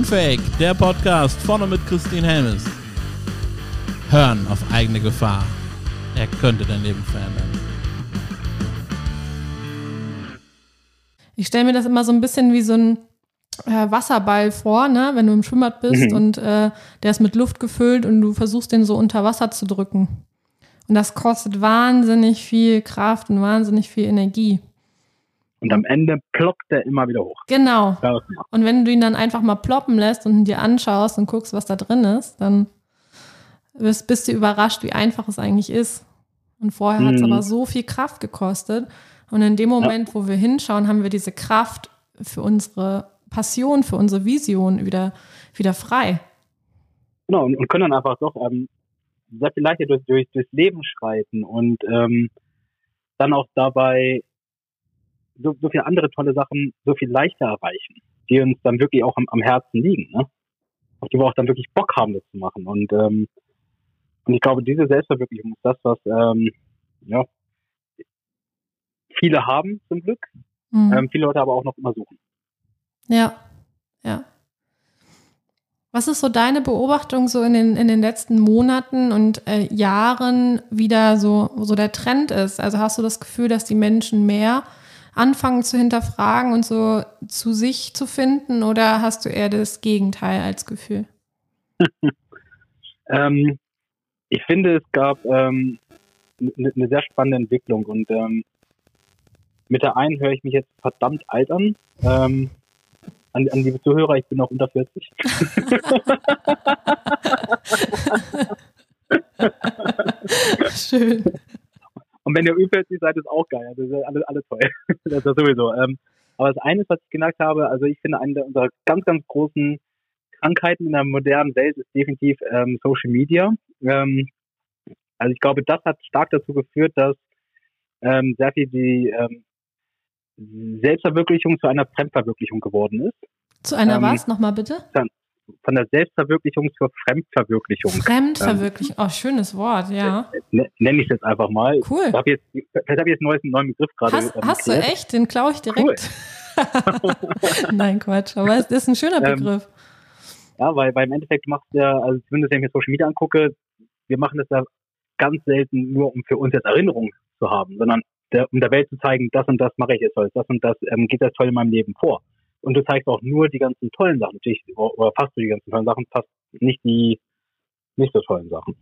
Unfake, der Podcast vorne mit Christine Helmes. Hören auf eigene Gefahr. Er könnte dein Leben verändern. Ich stelle mir das immer so ein bisschen wie so ein äh, Wasserball vor, ne? wenn du im Schwimmbad bist Mhm. und äh, der ist mit Luft gefüllt und du versuchst den so unter Wasser zu drücken. Und das kostet wahnsinnig viel Kraft und wahnsinnig viel Energie. Und am Ende ploppt er immer wieder hoch. Genau. Ja, Und wenn du ihn dann einfach mal ploppen lässt und ihn dir anschaust und guckst, was da drin ist, dann bist, bist du überrascht, wie einfach es eigentlich ist. Und vorher hat es Mhm. aber so viel Kraft gekostet. Und in dem Moment, wo wir hinschauen, haben wir diese Kraft für unsere Passion, für unsere Vision wieder, wieder frei. Genau, und, und können dann einfach doch ähm, sehr viel leichter durch, durch, durchs Leben schreiten und ähm, dann auch dabei so, so viele andere tolle Sachen so viel leichter erreichen, die uns dann wirklich auch am, am Herzen liegen, ne? auf die wir auch dann wirklich Bock haben, das zu machen. Und, ähm, und ich glaube, diese Selbstverwirklichung ist das, was ähm, ja, viele haben zum Glück, Mhm. ähm, viele Leute aber auch noch immer suchen. Ja, ja. Was ist so deine Beobachtung so in den, in den letzten Monaten und äh, Jahren wieder so, so der Trend ist? Also hast du das Gefühl, dass die Menschen mehr anfangen zu hinterfragen und so zu sich zu finden oder hast du eher das Gegenteil als Gefühl? Ähm, ich finde, es gab ähm, eine ne sehr spannende Entwicklung und ähm, mit der einen höre ich mich jetzt verdammt alt an. Ähm, an, an liebe Zuhörer, ich bin noch unter 40. Schön. Und wenn ihr 40 seid, ist auch geil. Also das ist alle, alle toll. das ist sowieso. Ähm, aber das eine ist, was ich gemerkt habe, also ich finde, eine unserer ganz, ganz großen Krankheiten in der modernen Welt ist definitiv ähm, Social Media. Ähm, also ich glaube, das hat stark dazu geführt, dass ähm, sehr viel die ähm, Selbstverwirklichung zu einer Fremdverwirklichung geworden ist. Zu einer Ähm, was? Nochmal bitte? Von der Selbstverwirklichung zur Fremdverwirklichung. Fremdverwirklichung. Oh, schönes Wort, ja. Ne- Nenne ich es jetzt einfach mal. Cool. Ich habe jetzt, vielleicht habe ich jetzt einen neuen, Begriff gerade. Hast, ähm, hast du echt? Den klaue ich direkt. Nein, Quatsch. Aber es ist ein schöner Ähm, Begriff. Ja, weil, weil im Endeffekt macht ja, also zumindest wenn ich mir Social Media angucke, wir machen das ja ganz selten nur, um für uns jetzt Erinnerung zu haben, sondern der, um der Welt zu zeigen, das und das mache ich jetzt das und das ähm, geht das toll in meinem Leben vor. Und du zeigst auch nur die ganzen tollen Sachen, natürlich, oder fast nur die ganzen tollen Sachen, fast nicht die nicht so tollen Sachen.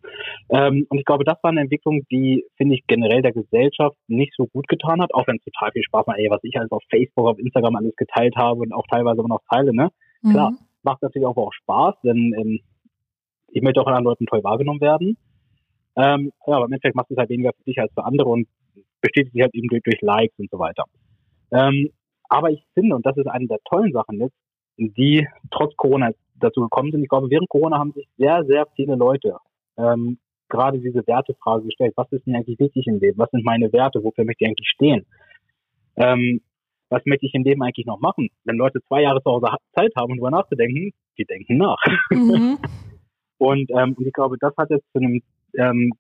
Ähm, und ich glaube, das war eine Entwicklung, die, finde ich, generell der Gesellschaft nicht so gut getan hat, auch wenn es total viel Spaß macht, ey, was ich alles auf Facebook, auf Instagram alles geteilt habe und auch teilweise immer noch teile, ne? klar. Mhm. macht natürlich auch, auch Spaß, denn ähm, ich möchte auch von anderen Leuten toll wahrgenommen werden. Ähm, ja, aber im Endeffekt macht es halt weniger für dich als für andere und bestätigt sich halt eben durch, durch Likes und so weiter. Ähm, aber ich finde, und das ist eine der tollen Sachen jetzt, die trotz Corona dazu gekommen sind, ich glaube, während Corona haben sich sehr, sehr viele Leute ähm, gerade diese Wertefrage gestellt. Was ist mir eigentlich wichtig im Leben? Was sind meine Werte? Wofür möchte ich eigentlich stehen? Ähm, was möchte ich im Leben eigentlich noch machen? Wenn Leute zwei Jahre zu Hause ha- Zeit haben, um darüber nachzudenken, die denken nach. Mhm. Und, ähm, und ich glaube, das hat jetzt zu einem ähm,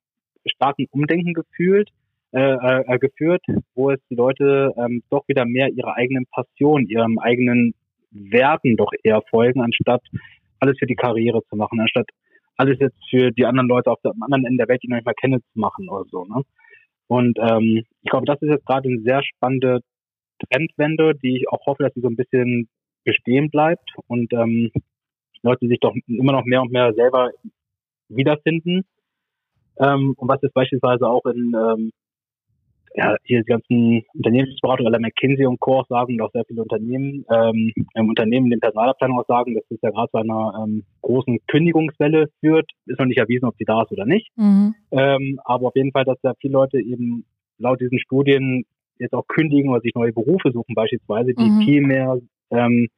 starken Umdenken gefühlt, äh, äh, geführt, wo es die Leute ähm, doch wieder mehr ihrer eigenen Passion, ihrem eigenen Werten doch eher folgen, anstatt alles für die Karriere zu machen, anstatt alles jetzt für die anderen Leute auf dem anderen Ende der Welt, die noch nicht mal kennen, zu machen oder so. Ne? Und ähm, ich glaube, das ist jetzt gerade eine sehr spannende Trendwende, die ich auch hoffe, dass sie so ein bisschen bestehen bleibt und ähm, Leute sich doch immer noch mehr und mehr selber wiederfinden. Ähm, und was jetzt beispielsweise auch in ähm, ja, hier die ganzen Unternehmensberatungen, aller McKinsey und Co. sagen und auch sehr viele Unternehmen, ähm, im Unternehmen den Personalabteilungen auch sagen, dass es ja gerade zu einer ähm, großen Kündigungswelle führt. Ist noch nicht erwiesen, ob sie da ist oder nicht. Mhm. Ähm, aber auf jeden Fall, dass ja viele Leute eben laut diesen Studien jetzt auch kündigen oder sich neue Berufe suchen beispielsweise, die Mhm. viel mehr ähm,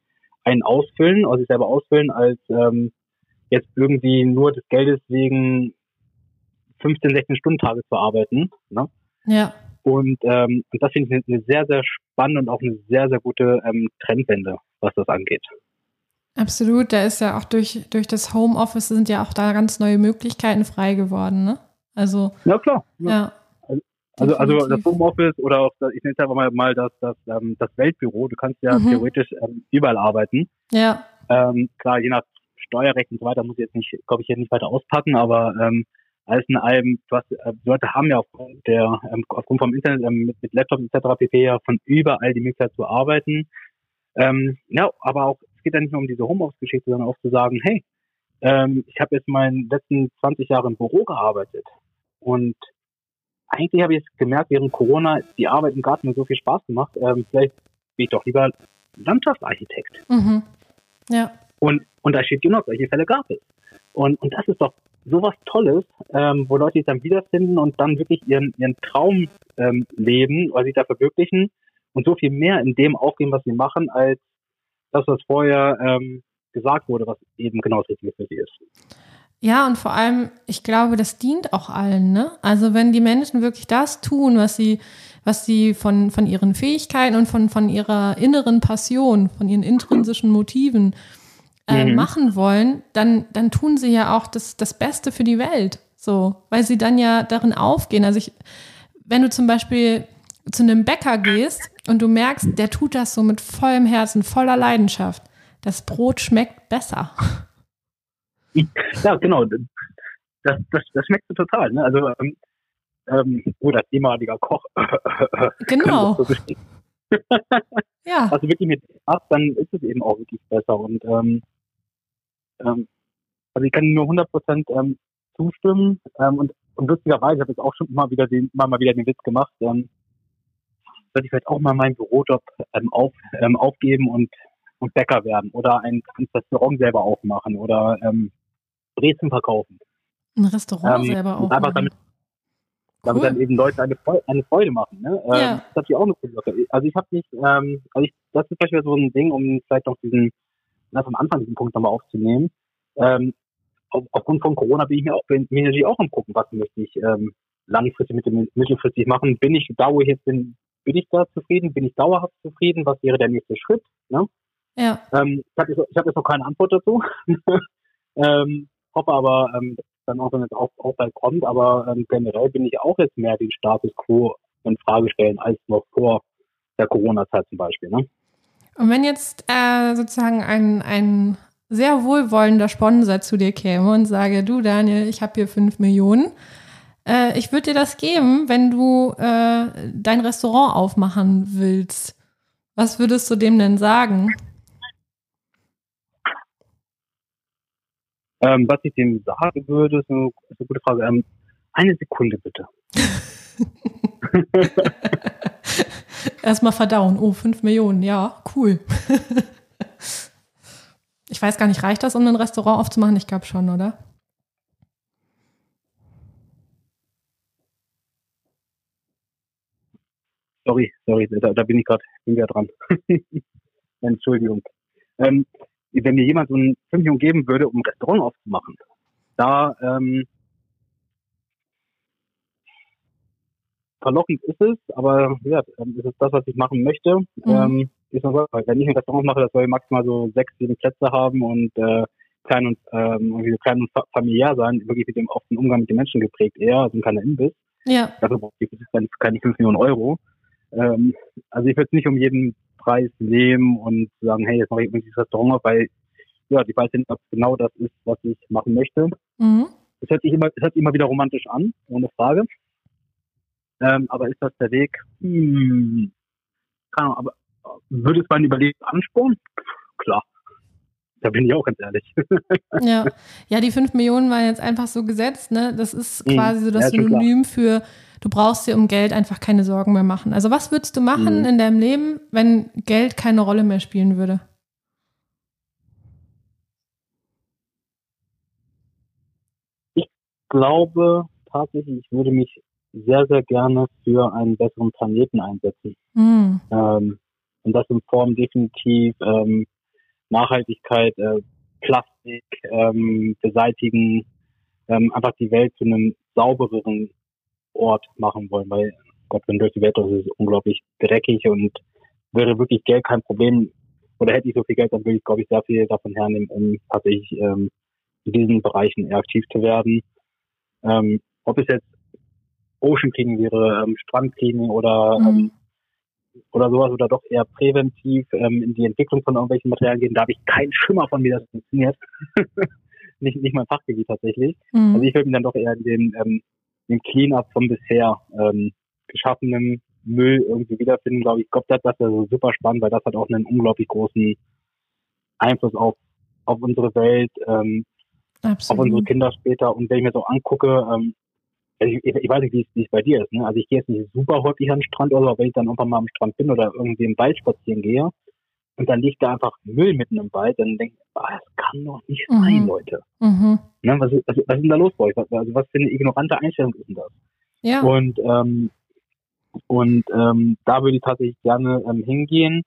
einen ausfüllen, also sich selber ausfüllen, als ähm, jetzt irgendwie nur des Geldes wegen 15, 16 Stunden Tage zu arbeiten. Ne? Ja. Und, ähm, und das finde ich eine, sehr, sehr spannende und auch eine sehr, sehr gute ähm, Trendwende, was das angeht. Absolut, da ist ja auch durch, durch das Homeoffice sind ja auch da ganz neue Möglichkeiten frei geworden, ne? Also, Ja, klar. ja. Also, also das. Homeoffice oder auch, das, ich nenne es einfach mal, mal das, das, ähm, das Weltbüro. Du kannst ja Mhm. theoretisch ähm, überall arbeiten. Ja, Ähm, klar, je nach Steuerrecht und so weiter muss ich jetzt nicht, glaube ich, hier nicht weiter auspacken, aber ähm, alles in allem, du hast, äh, Leute haben ja aufgrund der, ähm, aufgrund vom Internet ähm, mit, mit Laptop etc. pp. ja von überall die Möglichkeit zu arbeiten. Ähm, ja, aber auch, es geht ja nicht nur um diese Homeoffice-Geschichte, sondern auch zu sagen, hey, ähm, ich habe jetzt meinen letzten 20 Jahre im Büro gearbeitet und eigentlich habe ich jetzt gemerkt, während Corona die Arbeit im Garten mir so viel Spaß gemacht, ähm, vielleicht bin ich doch lieber Landschaftsarchitekt. Mhm. Ja. Und, und da steht genau, solche Fälle gab es. Und, und das ist doch sowas Tolles, ähm, wo Leute sich dann wiederfinden und dann wirklich ihren, ihren Traum ähm, leben oder sich da verwirklichen und so viel mehr in dem aufgeben, was sie machen, als das, was vorher ähm, gesagt wurde, was eben genau das Richtige für sie ist. Ja, und vor allem, ich glaube, das dient auch allen, ne? Also wenn die Menschen wirklich das tun, was sie, was sie von, von ihren Fähigkeiten und von, von ihrer inneren Passion, von ihren intrinsischen Motiven äh, mhm. machen wollen, dann, dann tun sie ja auch das, das Beste für die Welt. So, weil sie dann ja darin aufgehen. Also ich, wenn du zum Beispiel zu einem Bäcker gehst und du merkst, der tut das so mit vollem Herzen, voller Leidenschaft, das Brot schmeckt besser. Ja, genau. Das, das, das schmeckt total. Ne? Also, ähm, ähm, oder oh, ehemaliger Koch. Genau. Ja. Also wirklich mit ab, dann ist es eben auch wirklich besser. Und ähm, ähm, also ich kann nur 100 Prozent ähm, zustimmen. Ähm, und, und lustigerweise habe ich auch schon mal wieder den, mal, mal wieder den Witz gemacht, ähm, dass ich vielleicht auch mal meinen Bürojob ähm, auf, ähm, aufgeben und, und Bäcker werden oder ein, ein Restaurant selber aufmachen oder ähm, Brezen verkaufen. Ein Restaurant ähm, selber aufmachen. Einfach damit, damit dann eben Leute eine Freude, eine Freude machen. Ne? Ähm, ja. Das ist natürlich auch coole Sache. Also ich habe nicht, ähm, also ich, das ist zum Beispiel so ein Ding, um vielleicht noch diesen, na, vom Anfang diesen Punkt nochmal aufzunehmen. Ähm, auf, aufgrund von Corona bin ich mir auch, bin, bin natürlich auch am gucken, was möchte ich ähm, langfristig mit dem mittelfristig machen. Bin ich da, wo ich jetzt bin, bin ich da zufrieden? Bin ich dauerhaft zufrieden? Was wäre der nächste Schritt? Ne? Ja. Ähm, ich habe jetzt, hab jetzt noch keine Antwort dazu. ähm, hoffe aber, ähm, dann auch, wenn es auch, auch bald kommt, aber ähm, generell bin ich auch jetzt mehr den Status quo in Frage stellen als noch vor der Corona-Zeit zum Beispiel. Ne? Und wenn jetzt äh, sozusagen ein, ein sehr wohlwollender Sponsor zu dir käme und sage, du Daniel, ich habe hier fünf Millionen, äh, ich würde dir das geben, wenn du äh, dein Restaurant aufmachen willst. Was würdest du dem denn sagen? Ähm, was ich dem sagen würde, ist eine, ist eine gute Frage. Ähm, eine Sekunde bitte. Erstmal verdauen. Oh, 5 Millionen. Ja, cool. ich weiß gar nicht, reicht das, um ein Restaurant aufzumachen? Ich glaube schon, oder? Sorry, sorry, da, da bin ich gerade wieder dran. Entschuldigung. Ähm, wenn mir jemand so ein 5 Millionen geben würde, um ein Restaurant aufzumachen, da ähm, verlockend ist es, aber ja, ist es das, was ich machen möchte. Mhm. Ähm, ist noch, wenn ich ein Restaurant mache, das soll maximal so sechs, sieben Plätze haben und äh, klein und ähm, klein und familiär sein, wirklich mit dem auf den Umgang mit den Menschen geprägt eher, also ein kleiner Imbiss. Ja. Dafür brauche ich keine, keine 5 Millionen Euro. Ähm, also ich würde es nicht um jeden Preis nehmen und sagen, hey, jetzt mache ich irgendwie das Restaurant auf, weil ja, die weiß nicht, ob genau das ist, was ich machen möchte. Mhm. Es hört sich immer, es hört sich immer wieder romantisch an, ohne Frage. Ähm, aber ist das der Weg? Hm, keine Ahnung, aber würde es mein Überleben anspornen? Klar. Da bin ich auch ganz ehrlich. ja. ja, die 5 Millionen waren jetzt einfach so gesetzt, ne? Das ist mhm. quasi so das ja, Synonym für du brauchst dir um Geld einfach keine Sorgen mehr machen. Also was würdest du machen mhm. in deinem Leben, wenn Geld keine Rolle mehr spielen würde? Ich glaube tatsächlich, ich würde mich sehr, sehr gerne für einen besseren Planeten einsetzen. Mhm. Ähm, und das in Form definitiv ähm, Nachhaltigkeit, äh, Plastik ähm, beseitigen, ähm, einfach die Welt zu einem saubereren Ort machen wollen, weil Gott, wenn durch die Welt das ist unglaublich dreckig und wäre wirklich Geld kein Problem oder hätte ich so viel Geld, dann würde ich, glaube ich, sehr viel davon hernehmen, um tatsächlich ähm, in diesen Bereichen eher aktiv zu werden. Ähm, ob es jetzt Ocean Cleaning wäre, ähm, Strand Cleaning oder mhm. ähm, oder sowas oder doch eher präventiv ähm, in die Entwicklung von irgendwelchen Materialien gehen. Da habe ich keinen Schimmer von, wie das funktioniert. nicht, nicht mein Fachgebiet tatsächlich. Mhm. Also ich würde mich dann doch eher in dem, ähm, dem Clean-up von bisher ähm, geschaffenen Müll irgendwie wiederfinden, glaube ich. Ich glaube, das, das wäre so super spannend, weil das hat auch einen unglaublich großen Einfluss auf, auf unsere Welt, ähm, auf unsere Kinder später. Und wenn ich mir auch angucke, ähm, also ich, ich, weiß nicht, wie es bei dir ist. Ne? Also ich gehe jetzt nicht super häufig an den Strand oder so, wenn ich dann irgendwann mal am Strand bin oder irgendwie im Wald spazieren gehe und dann liegt da einfach Müll mitten im Wald, dann denke ich, ah, das kann doch nicht mhm. sein, Leute. Mhm. Ne? Was, was, was ist denn da los bei euch? Also was für eine ignorante Einstellung ist denn das? Ja. Und ähm, und ähm, da würde ich tatsächlich gerne ähm, hingehen.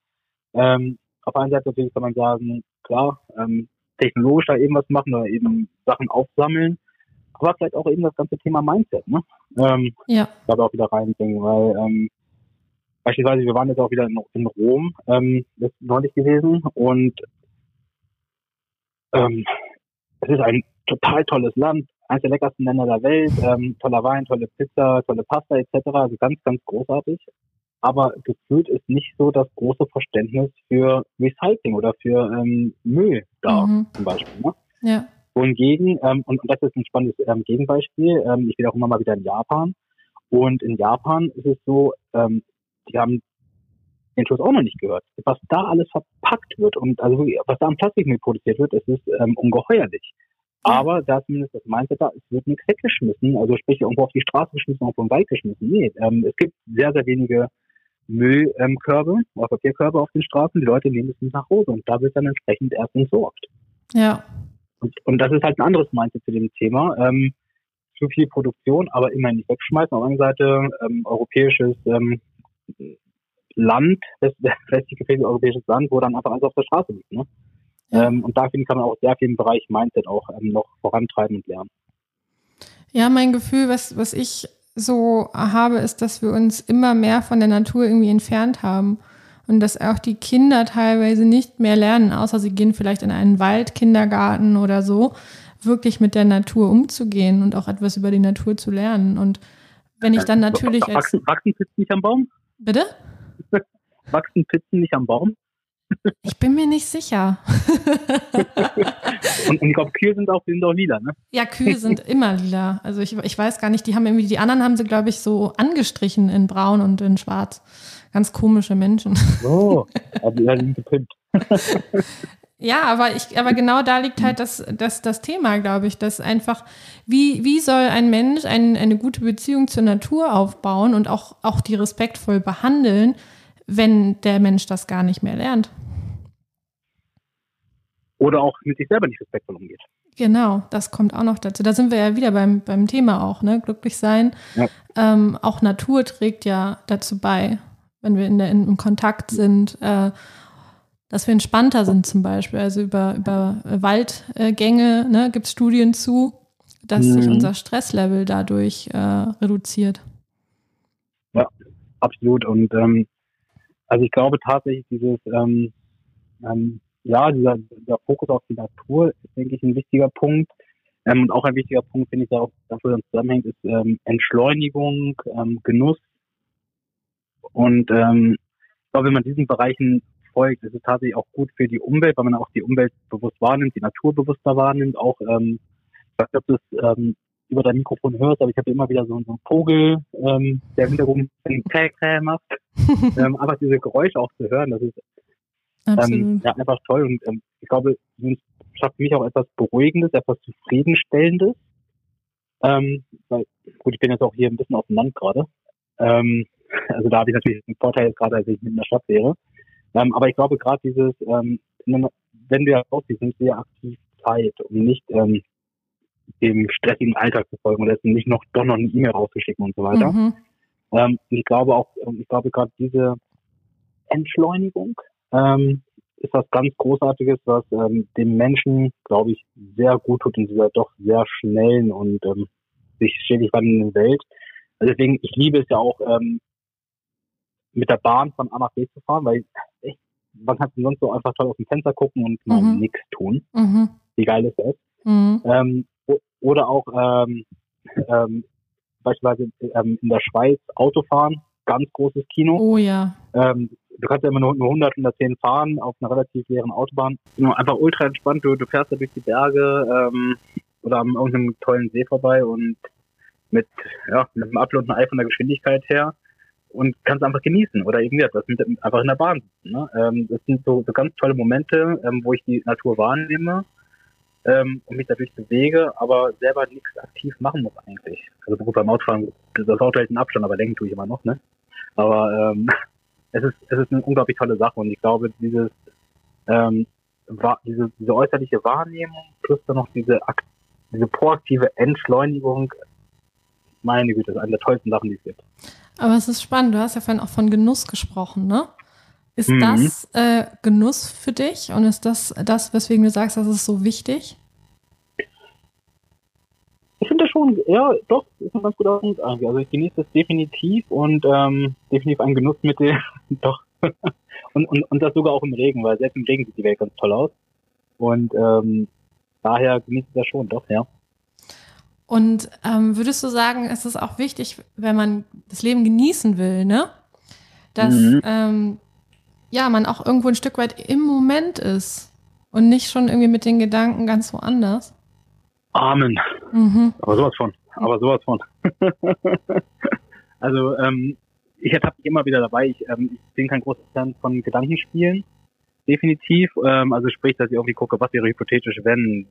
Ähm, auf einer Seite natürlich kann man sagen, klar, ähm, technologisch da eben was machen oder eben Sachen aufsammeln, aber vielleicht auch eben das ganze Thema Mindset, ne? Ähm, ja. Da auch wieder reinbringen, weil ähm, beispielsweise wir waren jetzt auch wieder in, in Rom, ähm, das ist neulich gewesen und ähm, es ist ein total tolles Land, eines der leckersten Länder der Welt, ähm, toller Wein, tolle Pizza, tolle Pasta etc. Also ganz, ganz großartig. Aber gefühlt ist nicht so das große Verständnis für Recycling oder für ähm, Müll da mhm. zum Beispiel. Ne? Ja. Wohingegen, ähm, und, und das ist ein spannendes ähm, Gegenbeispiel, ähm, ich bin auch immer mal wieder in Japan. Und in Japan ist es so, ähm, die haben den Schuss auch noch nicht gehört. Was da alles verpackt wird und also was da an Plastikmüll produziert wird, es ist ähm, ungeheuerlich. Aber da zumindest das Mindset da, es wird nichts weggeschmissen, also sprich irgendwo auf die Straße geschmissen, irgendwo im Wald geschmissen. Nee, ähm, es gibt sehr, sehr wenige Müllkörbe, ähm, oder Papierkörbe auf den Straßen. Die Leute nehmen es nicht nach Hause und da wird dann entsprechend erst entsorgt. Ja. Und, und das ist halt ein anderes Mindset zu dem Thema. Ähm, zu viel Produktion, aber immer nicht wegschmeißen. Auf der anderen Seite ähm, europäisches ähm, Land, westlich gefährliches europäisches Land, wo dann einfach alles auf der Straße liegt. Ne? Ähm, und da finde ich, kann man auch sehr viel im Bereich Mindset auch ähm, noch vorantreiben und lernen. Ja, mein Gefühl, was, was ich so habe, ist, dass wir uns immer mehr von der Natur irgendwie entfernt haben. Und dass auch die Kinder teilweise nicht mehr lernen, außer sie gehen vielleicht in einen Waldkindergarten oder so, wirklich mit der Natur umzugehen und auch etwas über die Natur zu lernen. Und wenn ich dann natürlich. Wachsen, wachsen Pizzen nicht am Baum? Bitte? wachsen Pizzen nicht am Baum? Ich bin mir nicht sicher. und, und, ich glaube, Kühe sind auch, sind auch lila, ne? Ja, Kühe sind immer lila. Also ich, ich weiß gar nicht, die haben irgendwie, die anderen haben sie, glaube ich, so angestrichen in braun und in schwarz. Ganz komische Menschen. Oh, aber ja, gepimpt. Ja, aber ich, aber genau da liegt halt das, das, das Thema, glaube ich, dass einfach, wie, wie soll ein Mensch ein, eine gute Beziehung zur Natur aufbauen und auch, auch die respektvoll behandeln, wenn der Mensch das gar nicht mehr lernt. Oder auch mit sich selber nicht respektvoll umgeht. Genau, das kommt auch noch dazu. Da sind wir ja wieder beim, beim Thema auch, ne? Glücklich sein. Ja. Ähm, auch Natur trägt ja dazu bei, wenn wir in der, in, im Kontakt sind, äh, dass wir entspannter sind zum Beispiel. Also über, über Waldgänge ne, gibt es Studien zu, dass mhm. sich unser Stresslevel dadurch äh, reduziert. Ja, absolut. Und ähm, also ich glaube tatsächlich, dieses, ähm, ähm, ja, dieser, dieser Fokus auf die Natur ist, denke ich, ein wichtiger Punkt. Ähm, und auch ein wichtiger Punkt, finde ich, der auch dafür zusammenhängt, ist ähm, Entschleunigung, ähm, Genuss. Und ähm, ich glaube, wenn man diesen Bereichen folgt, ist es tatsächlich auch gut für die Umwelt, weil man auch die Umwelt bewusst wahrnimmt, die Natur bewusster wahrnimmt, auch ähm, ich weiß nicht, ob du es ähm, über dein Mikrofon hörst, aber ich habe immer wieder so, so einen Vogel, ähm, der im Hintergrund Kräh, Kräh macht. ähm, einfach diese Geräusche auch zu hören, das ist ähm, ja, einfach toll. Und ähm, ich glaube, es schafft für mich auch etwas Beruhigendes, etwas Zufriedenstellendes. Ähm, weil, gut, ich bin jetzt auch hier ein bisschen auf dem Land gerade. Ähm, also da habe ich natürlich einen Vorteil gerade, als ich in der Stadt wäre. Ähm, aber ich glaube gerade dieses, ähm, wenn wir rausziehen, sind wir aktiv Zeit, um nicht ähm, dem stressigen Alltag zu folgen oder nicht noch doch noch eine E-Mail rauszuschicken und so weiter. Mhm. Ähm, ich glaube auch, ähm, ich glaube gerade diese Entschleunigung ähm, ist was ganz Großartiges, was ähm, dem Menschen, glaube ich, sehr gut tut in dieser doch sehr schnellen und ähm, sich stetig wandelnden Welt. Also deswegen, ich liebe es ja auch, ähm, mit der Bahn von A nach B zu fahren, weil echt, man kann sonst so einfach toll aus dem Fenster gucken und mal mhm. nichts tun. Mhm. Wie geil ist das? Mhm. Ähm, oder auch ähm, ähm, beispielsweise ähm, in der Schweiz Autofahren, ganz großes Kino. Oh ja. Ähm, du kannst ja immer nur, nur 100, 110 fahren auf einer relativ leeren Autobahn. Einfach ultra entspannt. Du, du fährst da durch die Berge ähm, oder an irgendeinem tollen See vorbei und mit, ja, mit einem Upload und Ei von der Geschwindigkeit her und kannst einfach genießen oder etwas mit, einfach in der Bahn sitzen. Ne? Ähm, das sind so, so ganz tolle Momente, ähm, wo ich die Natur wahrnehme ähm, und mich dadurch bewege, aber selber nichts aktiv machen muss eigentlich. Also gut beim Autofahren, das Auto hält einen Abstand, aber lenken tue ich immer noch, ne? Aber ähm, es ist es ist eine unglaublich tolle Sache und ich glaube, dieses ähm, war, diese, diese äußerliche Wahrnehmung plus dann noch diese diese proaktive Entschleunigung, meine Güte, das ist eine der tollsten Sachen, die es gibt. Aber es ist spannend, du hast ja vorhin auch von Genuss gesprochen, ne? Ist mhm. das äh, Genuss für dich und ist das das, weswegen du sagst, das ist so wichtig? Ich finde das schon, ja, doch, ist ein ganz guter Punkt eigentlich. Also ich genieße das definitiv und ähm, definitiv ein Genussmittel, doch. und, und, und das sogar auch im Regen, weil selbst im Regen sieht die Welt ganz toll aus. Und ähm, daher genieße ich das schon, doch, ja. Und ähm, würdest du sagen, es ist auch wichtig, wenn man das Leben genießen will, ne? Dass mhm. ähm, ja man auch irgendwo ein Stück weit im Moment ist und nicht schon irgendwie mit den Gedanken ganz woanders. Amen. Mhm. Aber sowas von. Aber sowas von. also ähm, ich ertappe mich immer wieder dabei. Ich, ähm, ich bin kein großer Fan von Gedankenspielen. Definitiv. Ähm, also sprich, dass ich irgendwie gucke, was wäre hypothetisch, wenn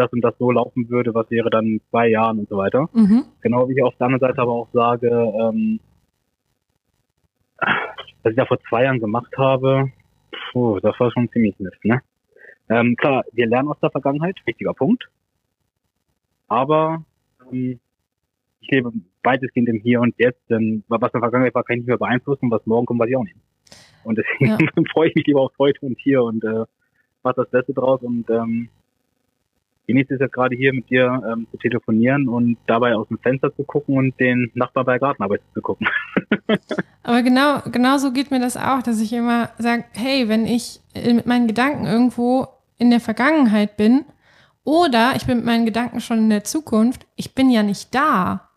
das und das so laufen würde, was wäre dann in zwei Jahren und so weiter. Mhm. Genau wie ich auf der anderen Seite aber auch sage, ähm, was ich da vor zwei Jahren gemacht habe, puh, das war schon ziemlich Mist, ne? Ähm, klar, wir lernen aus der Vergangenheit, wichtiger Punkt. Aber ähm, ich lebe weitestgehend im Hier und Jetzt, denn was in der Vergangenheit war, kann ich nicht mehr beeinflussen, was morgen kommt, weiß ich auch nicht. Und deswegen ja. freue ich mich lieber auf heute und hier und äh, mach das Beste draus und ähm, genieße es jetzt gerade hier mit dir ähm, zu telefonieren und dabei aus dem Fenster zu gucken und den Nachbar bei Gartenarbeit zu gucken. Aber genau, genau so geht mir das auch, dass ich immer sage, hey, wenn ich mit meinen Gedanken irgendwo in der Vergangenheit bin, oder ich bin mit meinen Gedanken schon in der Zukunft. Ich bin ja nicht da.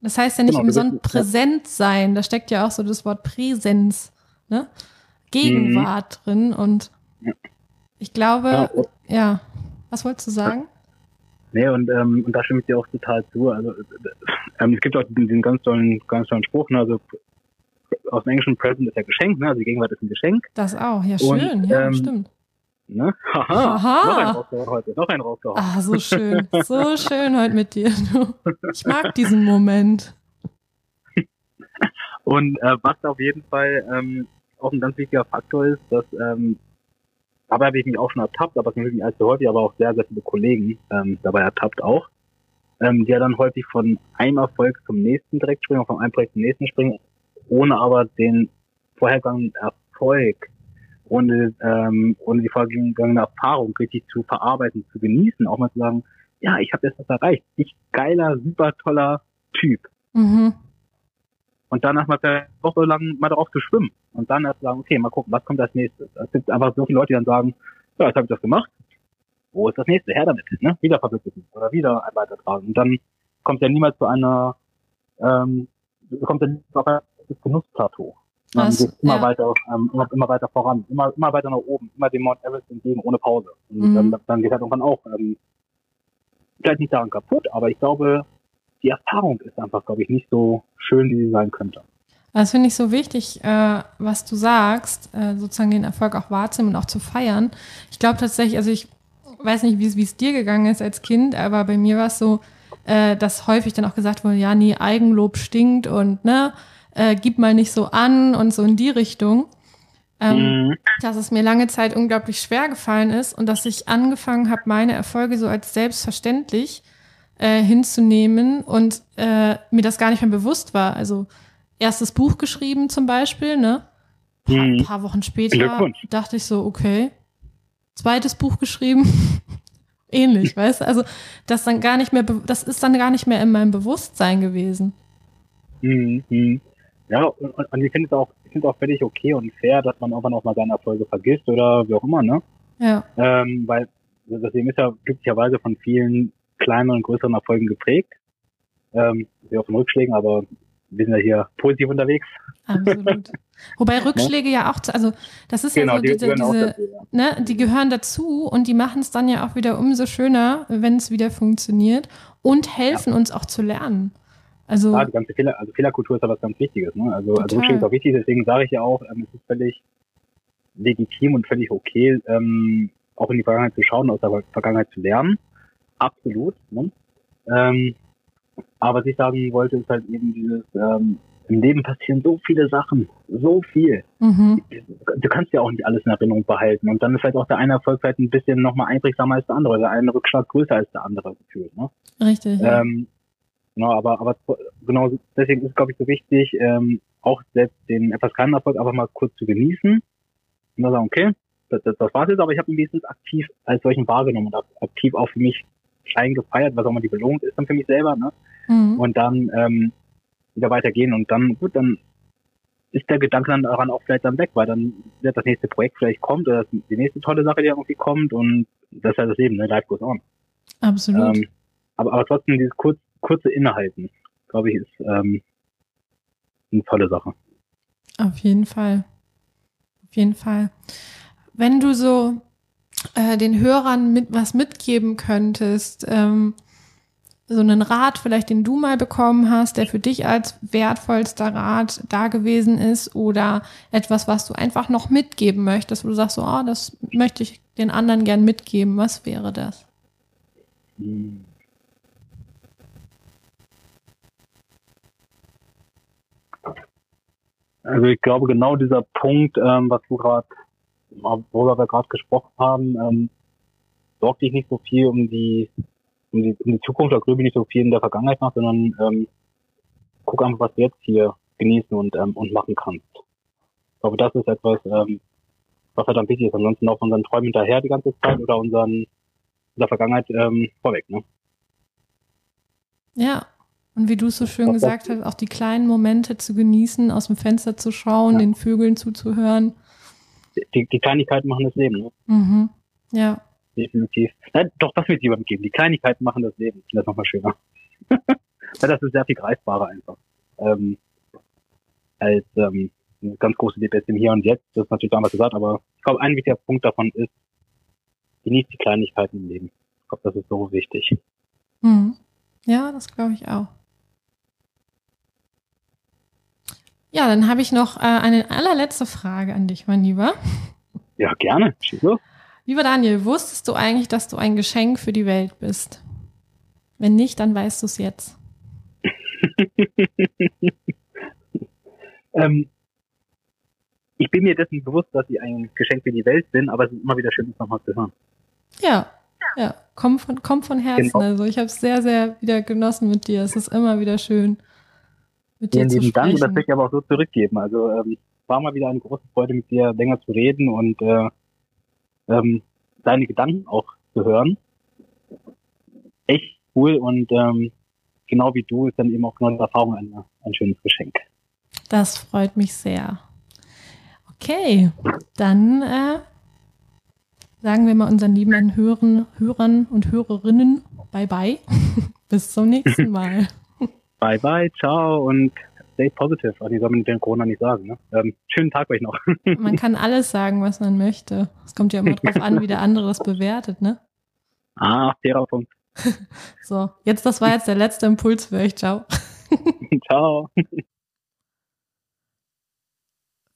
Das heißt ja nicht genau, umsonst präsent sein. Da steckt ja auch so das Wort Präsenz, ne? Gegenwart mhm. drin. Und ich glaube, ja, ja, was wolltest du sagen? Nee, und, ähm, und da stimme ich dir auch total zu. Also ähm, es gibt auch diesen, diesen ganz tollen, ganz tollen Spruch, ne? also aus dem Englischen Present ist ja Geschenk, ne? also die Gegenwart ist ein Geschenk. Das auch, ja schön, und, ja, ähm, stimmt. Ne? Haha, Aha. Noch ein rausgehauen heute, noch ein rausgehauen. Ah, so schön, so schön heute mit dir. Ich mag diesen Moment. Und äh, was auf jeden Fall ähm, auch ein ganz wichtiger Faktor ist, dass ähm, dabei habe ich mich auch schon ertappt, aber es sind nicht allzu häufig, aber auch sehr, sehr viele Kollegen ähm, dabei ertappt auch, ähm, die ja dann häufig von einem Erfolg zum nächsten direkt springen, von einem Projekt zum nächsten springen, ohne aber den vorhergegangenen Erfolg ohne, ähm, ohne die vorgegangene Erfahrung richtig zu verarbeiten, zu genießen, auch mal zu sagen, ja, ich habe jetzt was erreicht. Ich geiler, super toller Typ. Mhm. Und danach mal eine Woche lang mal darauf zu schwimmen. Und dann erst sagen, okay, mal gucken, was kommt als nächstes. Es gibt einfach so viele Leute, die dann sagen, ja, jetzt habe ich das gemacht. Wo ist das nächste? Her damit, ne? Wieder verwirklichen oder wieder ein weitertragen. Und dann kommt ja niemals zu einer, ähm, kommt dann auf ein Genussplateau. Man geht immer ja. weiter, ähm, immer, immer, weiter voran, immer, immer weiter nach oben, immer dem Mount Everest entgegen, ohne Pause. Und mhm. dann, dann geht halt irgendwann auch, ähm, vielleicht nicht daran kaputt, aber ich glaube, die Erfahrung ist einfach, glaube ich, nicht so schön, wie sie sein könnte. Das finde ich so wichtig, äh, was du sagst, äh, sozusagen den Erfolg auch wahrzunehmen und auch zu feiern. Ich glaube tatsächlich, also ich weiß nicht, wie es dir gegangen ist als Kind, aber bei mir war es so, äh, dass häufig dann auch gesagt wurde, ja, nee, Eigenlob stinkt und ne, äh, gib mal nicht so an und so in die Richtung. Ähm, mhm. Dass es mir lange Zeit unglaublich schwer gefallen ist und dass ich angefangen habe, meine Erfolge so als selbstverständlich äh, hinzunehmen und äh, mir das gar nicht mehr bewusst war. Also erstes Buch geschrieben zum Beispiel, ne? Ein paar, paar Wochen später dachte ich so, okay, zweites Buch geschrieben, ähnlich, weißt du? Also das dann gar nicht mehr, das ist dann gar nicht mehr in meinem Bewusstsein gewesen. Mhm. Ja, und, und ich finde es auch, ich finde auch völlig okay und fair, dass man irgendwann auch mal seine Erfolge vergisst oder wie auch immer, ne? Ja. Ähm, weil das Leben ist ja glücklicherweise von vielen kleineren und größeren Erfolgen geprägt. Ähm, wie auch von Rückschlägen, aber wir sind ja hier positiv unterwegs. Absolut. Wobei Rückschläge ja auch, also das ist genau, ja so die diese, diese dazu, ja. ne, die gehören dazu und die machen es dann ja auch wieder umso schöner, wenn es wieder funktioniert und helfen ja. uns auch zu lernen. Also, ja, die ganze Fehler, also Fehlerkultur ist ja was ganz Wichtiges. Ne? Also, also Rückschläge ist auch wichtig, deswegen sage ich ja auch, ähm, es ist völlig legitim und völlig okay, ähm, auch in die Vergangenheit zu schauen, aus der Vergangenheit zu lernen. Absolut. Ne? Ähm, aber was ich sagen wollte, ist halt eben dieses, ähm, im Leben passieren so viele Sachen, so viel. Mhm. Du kannst ja auch nicht alles in Erinnerung behalten. Und dann ist halt auch der eine Erfolg vielleicht ein bisschen nochmal einprägsamer als der andere, der eine Rückschlag größer als der andere gefühlt. Ne? Richtig. Ähm, genau, aber, aber genau deswegen ist es, glaube ich, so wichtig, ähm, auch selbst den etwas kleinen Erfolg einfach mal kurz zu genießen. Und dann sagen, okay, das, das, das war's jetzt, aber ich habe ihn wenigstens aktiv als solchen wahrgenommen und aktiv auch für mich klein gefeiert, was auch immer die Belohnung ist dann für mich selber. Ne? Mhm. Und dann ähm, wieder weitergehen und dann, gut, dann ist der Gedanke dann daran auch vielleicht dann weg, weil dann wird das nächste Projekt vielleicht kommt oder die nächste tolle Sache, die irgendwie kommt und das ist halt das Leben, ne? Life goes on. Absolut. Ähm, aber, aber trotzdem dieses kurz, kurze Innehalten, glaube ich, ist ähm, eine tolle Sache. Auf jeden Fall. Auf jeden Fall. Wenn du so äh, den Hörern mit was mitgeben könntest, ähm, so einen Rat vielleicht, den du mal bekommen hast, der für dich als wertvollster Rat da gewesen ist oder etwas, was du einfach noch mitgeben möchtest, wo du sagst, so, oh, das möchte ich den anderen gern mitgeben. Was wäre das? Also ich glaube genau dieser Punkt, ähm, was du gerade, worüber wir gerade gesprochen haben, ähm, sorgt dich nicht so viel um die um die, um die Zukunft, da grübe ich nicht so viel in der Vergangenheit nach, sondern ähm, guck einfach, was du jetzt hier genießen und, ähm, und machen kannst. Ich glaube, das ist etwas, ähm, was halt am wichtigsten ist. Ansonsten auch unseren Träumen hinterher die ganze Zeit oder unseren, unserer Vergangenheit ähm, vorweg. Ne? Ja, und wie du es so schön gesagt hast, auch die kleinen Momente zu genießen, aus dem Fenster zu schauen, ja. den Vögeln zuzuhören. Die, die Kleinigkeiten machen das Leben. Ne? Mhm. Ja definitiv. Nein, doch, das wird lieber mitgeben. Die Kleinigkeiten machen das Leben. Das ist nochmal schöner. das ist sehr viel greifbarer einfach. Ähm, als ähm, eine ganz große Debatte im Hier und Jetzt. Das ist natürlich damals gesagt, aber ich glaube, ein wichtiger Punkt davon ist, genießt die Kleinigkeiten im Leben. Ich glaube, das ist so wichtig. Mhm. Ja, das glaube ich auch. Ja, dann habe ich noch äh, eine allerletzte Frage an dich, mein Lieber. Ja, gerne. Lieber Daniel, wusstest du eigentlich, dass du ein Geschenk für die Welt bist? Wenn nicht, dann weißt du es jetzt. ähm, ich bin mir dessen bewusst, dass ich ein Geschenk für die Welt bin, aber es ist immer wieder schön, das nochmal zu hören. Ja, ja, komm von, komm von Herzen. Genau. Also ich habe es sehr, sehr wieder genossen mit dir. Es ist immer wieder schön, mit dir zu. Dank und das will ich aber auch so zurückgeben. Also ähm, war mal wieder eine große Freude, mit dir länger zu reden und äh, ähm, deine Gedanken auch zu hören. Echt cool und ähm, genau wie du ist dann eben auch genau die Erfahrung ein, ein schönes Geschenk. Das freut mich sehr. Okay, dann äh, sagen wir mal unseren lieben Hörern, Hörern und Hörerinnen bye bye. Bis zum nächsten Mal. Bye bye, ciao und stay positive. Also die soll man den Corona nicht sagen. Ne? Ähm, schönen Tag euch noch. man kann alles sagen, was man möchte. Es kommt ja immer drauf an, wie der andere das bewertet, ne? Ah, fairer Punkt. so, jetzt, das war jetzt der letzte Impuls für euch. Ciao. Ciao.